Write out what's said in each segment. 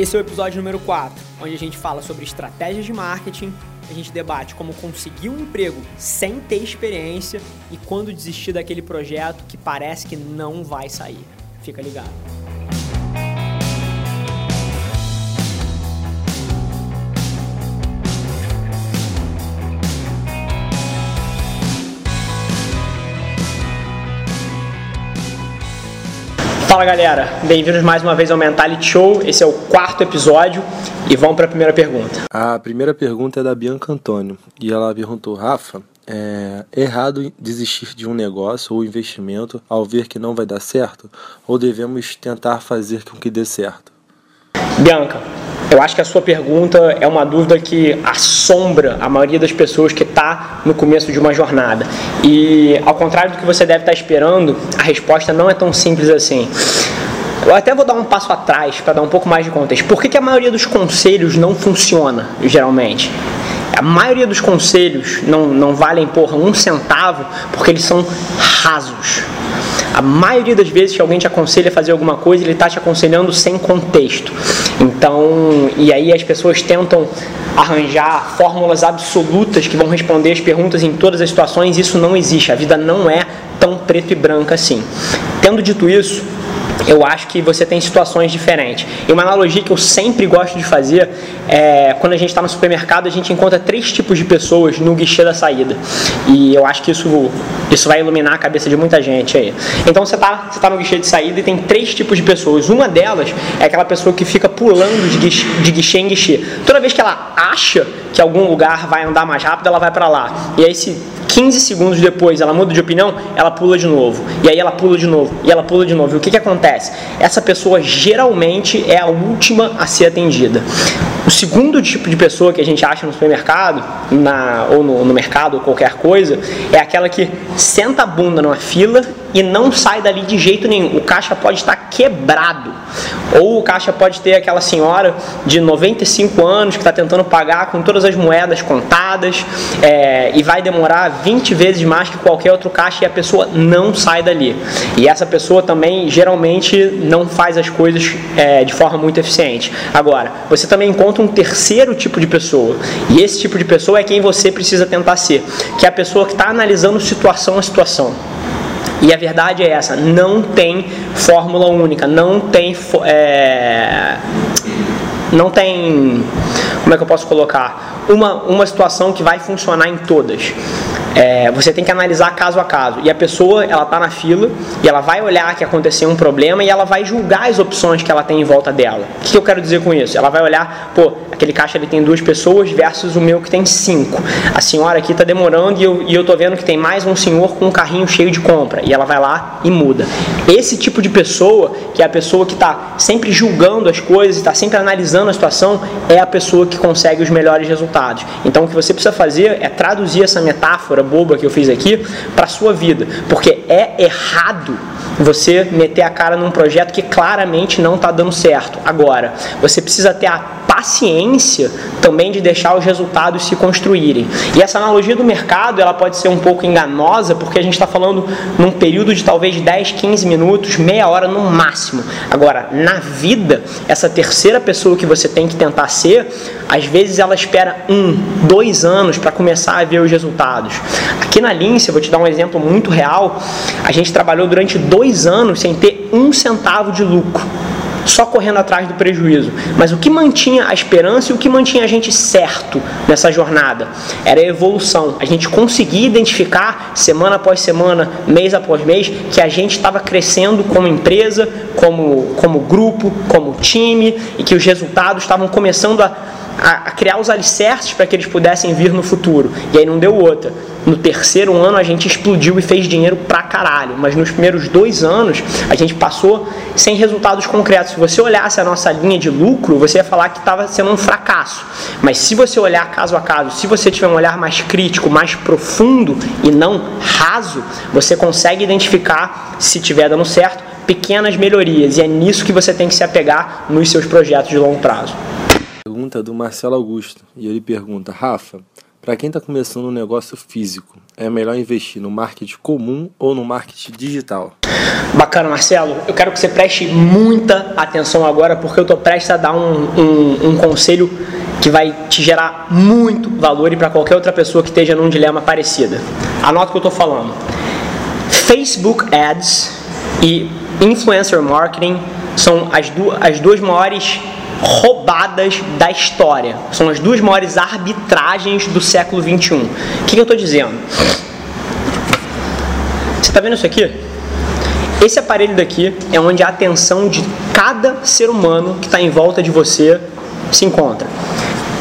Esse é o episódio número 4, onde a gente fala sobre estratégias de marketing, a gente debate como conseguir um emprego sem ter experiência e quando desistir daquele projeto que parece que não vai sair. Fica ligado. Fala galera, bem-vindos mais uma vez ao Mentality Show. Esse é o quarto episódio e vamos para a primeira pergunta. A primeira pergunta é da Bianca Antônio e ela perguntou: Rafa, é errado desistir de um negócio ou investimento ao ver que não vai dar certo ou devemos tentar fazer com que dê certo? Bianca, eu acho que a sua pergunta é uma dúvida que assombra a maioria das pessoas que está no começo de uma jornada. E ao contrário do que você deve estar tá esperando, a resposta não é tão simples assim. Eu até vou dar um passo atrás para dar um pouco mais de contexto. Por que, que a maioria dos conselhos não funciona, geralmente? A maioria dos conselhos não, não valem, porra, um centavo porque eles são rasos. A maioria das vezes que alguém te aconselha a fazer alguma coisa, ele está te aconselhando sem contexto. Então, e aí as pessoas tentam arranjar fórmulas absolutas que vão responder as perguntas em todas as situações. Isso não existe. A vida não é tão preto e branca assim. Tendo dito isso, eu acho que você tem situações diferentes. E uma analogia que eu sempre gosto de fazer é quando a gente está no supermercado, a gente encontra três tipos de pessoas no guichê da saída. E eu acho que isso, isso vai iluminar a cabeça de muita gente aí. Então você está você tá no guichê de saída e tem três tipos de pessoas. Uma delas é aquela pessoa que fica pulando de guichê, de guichê em guichê. Toda vez que ela acha que algum lugar vai andar mais rápido, ela vai para lá. E aí se 15 segundos depois ela muda de opinião, ela pula de novo. E aí ela pula de novo. E ela pula de novo. E o que, que acontece? Essa pessoa geralmente é a última a ser atendida. O segundo tipo de pessoa que a gente acha no supermercado, na, ou no, no mercado, ou qualquer coisa, é aquela que senta a bunda numa fila e não sai dali de jeito nenhum. O caixa pode estar quebrado. Ou o caixa pode ter aquela senhora de 95 anos que está tentando pagar com todas as moedas contadas é, e vai demorar 20 vezes mais que qualquer outro caixa e a pessoa não sai dali. E essa pessoa também geralmente não faz as coisas é, de forma muito eficiente. Agora, você também encontra um terceiro tipo de pessoa. E esse tipo de pessoa é quem você precisa tentar ser, que é a pessoa que está analisando situação a situação. E a verdade é essa: não tem fórmula única, não tem. É, não tem. Como é que eu posso colocar? Uma, uma situação que vai funcionar em todas. É, você tem que analisar caso a caso. E a pessoa, ela está na fila e ela vai olhar que aconteceu um problema e ela vai julgar as opções que ela tem em volta dela. O que eu quero dizer com isso? Ela vai olhar, pô, aquele caixa ele tem duas pessoas versus o meu que tem cinco. A senhora aqui está demorando e eu, e eu tô vendo que tem mais um senhor com um carrinho cheio de compra. E ela vai lá e muda. Esse tipo de pessoa, que é a pessoa que está sempre julgando as coisas, está sempre analisando a situação, é a pessoa que consegue os melhores resultados. Então o que você precisa fazer é traduzir essa metáfora boba que eu fiz aqui para sua vida, porque é errado você meter a cara num projeto que claramente não está dando certo. Agora, você precisa ter a paciência também de deixar os resultados se construírem. E essa analogia do mercado, ela pode ser um pouco enganosa, porque a gente está falando num período de talvez 10, 15 minutos, meia hora no máximo. Agora, na vida, essa terceira pessoa que você tem que tentar ser, às vezes ela espera um, dois anos para começar a ver os resultados. Aqui na Lince, eu vou te dar um exemplo muito real, a gente trabalhou durante dois anos sem ter um centavo de lucro só correndo atrás do prejuízo. Mas o que mantinha a esperança e o que mantinha a gente certo nessa jornada era a evolução. A gente conseguia identificar semana após semana, mês após mês, que a gente estava crescendo como empresa, como, como grupo, como time e que os resultados estavam começando a a, criar os alicerces para que eles pudessem vir no futuro. E aí não deu outra. No terceiro ano a gente explodiu e fez dinheiro pra caralho, mas nos primeiros dois anos a gente passou sem resultados concretos. Se você olhasse a nossa linha de lucro, você ia falar que estava sendo um fracasso. Mas se você olhar caso a caso, se você tiver um olhar mais crítico, mais profundo e não raso, você consegue identificar se estiver dando certo pequenas melhorias e é nisso que você tem que se apegar nos seus projetos de longo prazo. Pergunta do Marcelo Augusto e ele pergunta: Rafa, para quem está começando um negócio físico, é melhor investir no marketing comum ou no marketing digital? Bacana, Marcelo. Eu quero que você preste muita atenção agora, porque eu estou prestes a dar um, um, um conselho que vai te gerar muito valor e para qualquer outra pessoa que esteja num dilema parecido. Anota o que eu estou falando. Facebook Ads e Influencer Marketing são as, du as duas maiores roubadas da história. São as duas maiores arbitragens do século 21. O que, que eu estou dizendo? Você está vendo isso aqui? Esse aparelho daqui é onde a atenção de cada ser humano que está em volta de você se encontra.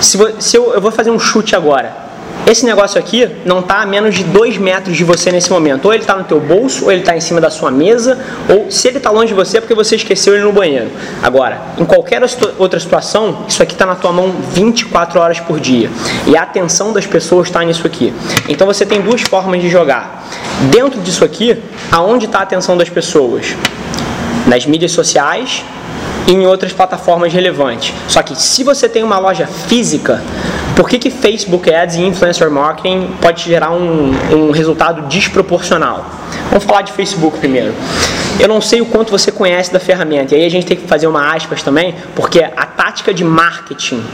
Se eu, eu vou fazer um chute agora, esse negócio aqui não está a menos de 2 metros de você nesse momento. Ou ele está no teu bolso, ou ele está em cima da sua mesa, ou se ele está longe de você é porque você esqueceu ele no banheiro. Agora, em qualquer outra situação, isso aqui está na tua mão 24 horas por dia. E a atenção das pessoas está nisso aqui. Então você tem duas formas de jogar. Dentro disso aqui, aonde está a atenção das pessoas? Nas mídias sociais em outras plataformas relevantes. Só que se você tem uma loja física, por que, que Facebook Ads e Influencer Marketing pode gerar um, um resultado desproporcional? Vamos falar de Facebook primeiro. Eu não sei o quanto você conhece da ferramenta, e aí a gente tem que fazer uma aspas também, porque a tática de marketing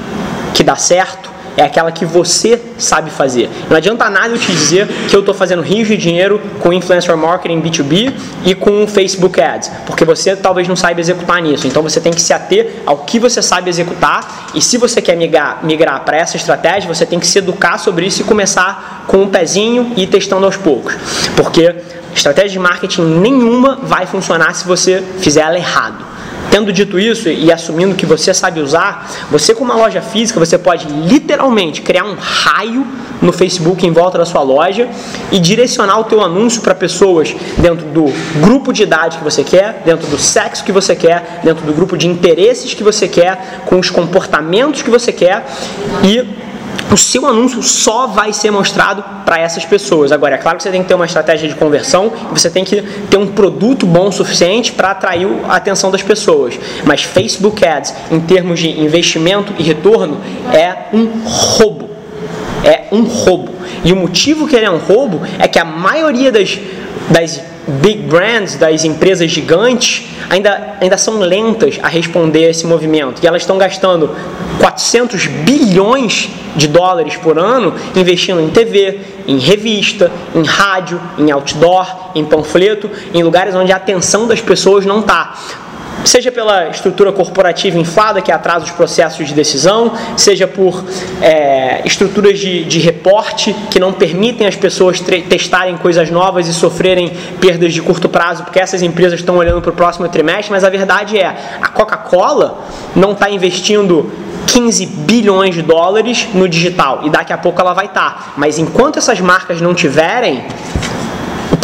que dá certo é aquela que você sabe fazer. Não adianta nada eu te dizer que eu estou fazendo rios de dinheiro com influencer marketing B2B e com Facebook Ads, porque você talvez não saiba executar nisso. Então você tem que se ater ao que você sabe executar e se você quer migrar, migrar para essa estratégia, você tem que se educar sobre isso e começar com um pezinho e ir testando aos poucos. Porque estratégia de marketing nenhuma vai funcionar se você fizer ela errado. Tendo dito isso e assumindo que você sabe usar, você com uma loja física, você pode literalmente criar um raio no Facebook em volta da sua loja e direcionar o teu anúncio para pessoas dentro do grupo de idade que você quer, dentro do sexo que você quer, dentro do grupo de interesses que você quer, com os comportamentos que você quer e o seu anúncio só vai ser mostrado para essas pessoas. Agora, é claro que você tem que ter uma estratégia de conversão você tem que ter um produto bom o suficiente para atrair a atenção das pessoas. Mas Facebook Ads, em termos de investimento e retorno, é um roubo. É um roubo. E o motivo que ele é um roubo é que a maioria das, das big brands, das empresas gigantes, ainda, ainda são lentas a responder a esse movimento. E elas estão gastando 400 bilhões de dólares por ano investindo em TV, em revista, em rádio, em outdoor, em panfleto, em lugares onde a atenção das pessoas não está seja pela estrutura corporativa inflada que atrasa os processos de decisão, seja por é, estruturas de, de reporte que não permitem as pessoas testarem coisas novas e sofrerem perdas de curto prazo, porque essas empresas estão olhando para o próximo trimestre, mas a verdade é, a Coca-Cola não está investindo 15 bilhões de dólares no digital e daqui a pouco ela vai estar. Tá. Mas enquanto essas marcas não tiverem,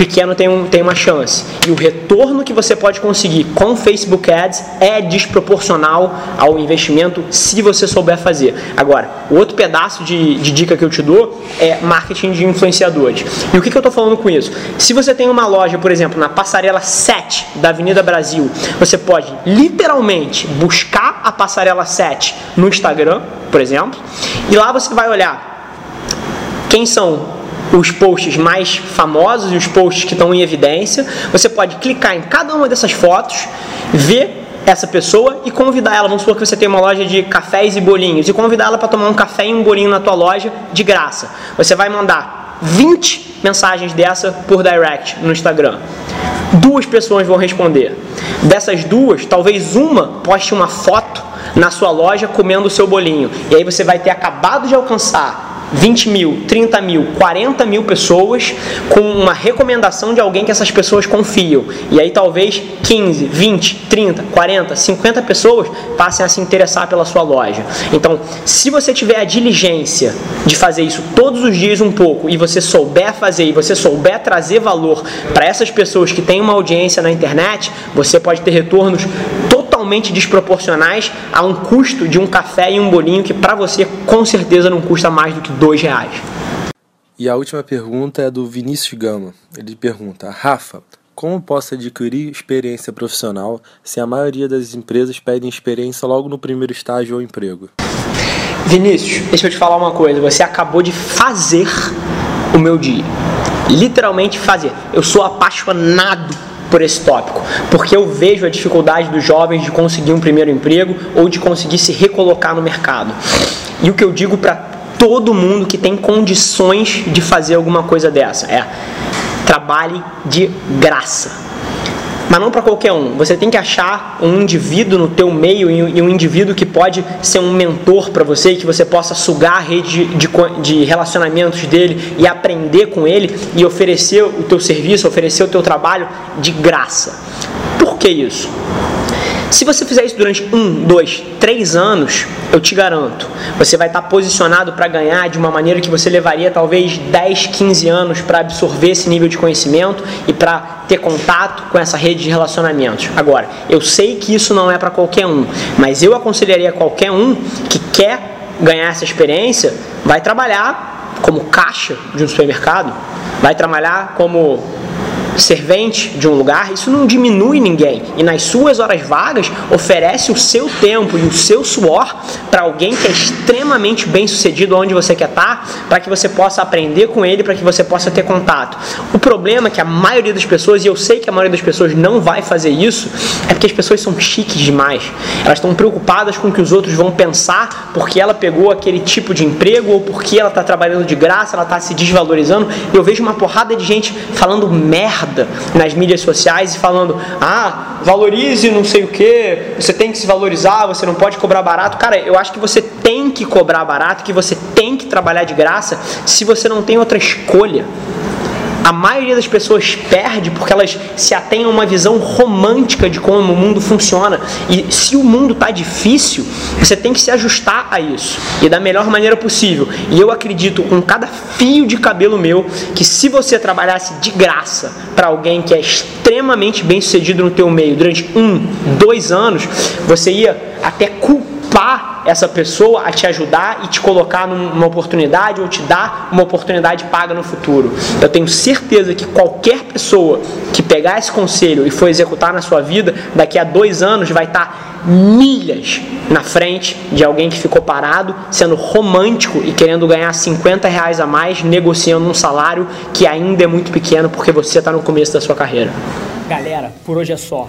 pequeno tem, um, tem uma chance. E o retorno que você pode conseguir com Facebook Ads é desproporcional ao investimento se você souber fazer. Agora, o outro pedaço de, de dica que eu te dou é marketing de influenciadores. E o que, que eu estou falando com isso? Se você tem uma loja, por exemplo, na passarela 7 da Avenida Brasil, você pode literalmente buscar a passarela 7 no Instagram, por exemplo, e lá você vai olhar quem são os posts mais famosos e os posts que estão em evidência. Você pode clicar em cada uma dessas fotos, ver essa pessoa e convidar ela. Vamos supor que você tem uma loja de cafés e bolinhos e convidar ela para tomar um café e um bolinho na tua loja de graça. Você vai mandar 20 mensagens dessa por direct no Instagram. Duas pessoas vão responder. Dessas duas, talvez uma poste uma foto na sua loja comendo o seu bolinho. E aí você vai ter acabado de alcançar 20 mil, 30 mil, 40 mil pessoas com uma recomendação de alguém que essas pessoas confiam. E aí talvez 15, 20, 30, 40, 50 pessoas passem a se interessar pela sua loja. Então, se você tiver a diligência de fazer isso todos os dias um pouco e você souber fazer e você souber trazer valor para essas pessoas que têm uma audiência na internet, você pode ter retornos totalmente desproporcionais a um custo de um café e um bolinho que para você com certeza não custa mais do que dois reais. E a última pergunta é do Vinícius Gama. Ele pergunta: Rafa, como posso adquirir experiência profissional se a maioria das empresas pedem experiência logo no primeiro estágio ou emprego? Vinícius, deixa eu te falar uma coisa. Você acabou de fazer o meu dia. Literalmente fazer. Eu sou apaixonado por esse tópico, porque eu vejo a dificuldade dos jovens de conseguir um primeiro emprego ou de conseguir se recolocar no mercado. E o que eu digo para todo mundo que tem condições de fazer alguma coisa dessa é trabalhe de graça mas não para qualquer um. Você tem que achar um indivíduo no teu meio e um indivíduo que pode ser um mentor para você, que você possa sugar a rede de, de relacionamentos dele e aprender com ele e oferecer o teu serviço, oferecer o teu trabalho de graça. Por que isso? Se você fizer isso durante um, dois, três anos, eu te garanto, você vai estar posicionado para ganhar de uma maneira que você levaria talvez 10, 15 anos para absorver esse nível de conhecimento e para ter contato com essa rede de relacionamentos. Agora, eu sei que isso não é para qualquer um, mas eu aconselharia qualquer um que quer ganhar essa experiência, vai trabalhar como caixa de um supermercado, vai trabalhar como servente de um lugar, isso não diminui ninguém. E nas suas horas vagas, oferece o seu tempo e o seu suor para alguém que é extremamente bem sucedido onde você quer estar, para que você possa aprender com ele, para que você possa ter contato. O problema é que a maioria das pessoas, e eu sei que a maioria das pessoas não vai fazer isso, é porque as pessoas são chiques demais. Elas estão preocupadas com o que os outros vão pensar porque ela pegou aquele tipo de emprego ou porque ela está trabalhando de graça, ela está se desvalorizando. Eu vejo uma porrada de gente falando merda nas mídias sociais e falando: ah, valorize não sei o que, você tem que se valorizar, você não pode cobrar barato. Cara, eu acho que você tem que cobrar barato, que você tem que trabalhar de graça se você não tem outra escolha a maioria das pessoas perde porque elas se atêm a uma visão romântica de como o mundo funciona. E se o mundo está difícil, você tem que se ajustar a isso e da melhor maneira possível. E eu acredito com cada fio de cabelo meu que se você trabalhasse de graça para alguém que é extremamente bem sucedido no teu meio durante um, dois anos, você ia até culpar culpar essa pessoa a te ajudar e te colocar numa oportunidade ou te dar uma oportunidade paga no futuro. Eu tenho certeza que qualquer pessoa que pegar esse conselho e for executar na sua vida, daqui a dois anos vai estar milhas na frente de alguém que ficou parado, sendo romântico e querendo ganhar 50 reais a mais, negociando um salário que ainda é muito pequeno porque você está no começo da sua carreira. Galera, por hoje é só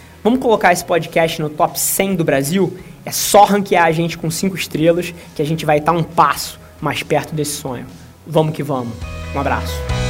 Vamos colocar esse podcast no top 100 do Brasil? É só ranquear a gente com 5 estrelas que a gente vai estar um passo mais perto desse sonho. Vamos que vamos. Um abraço.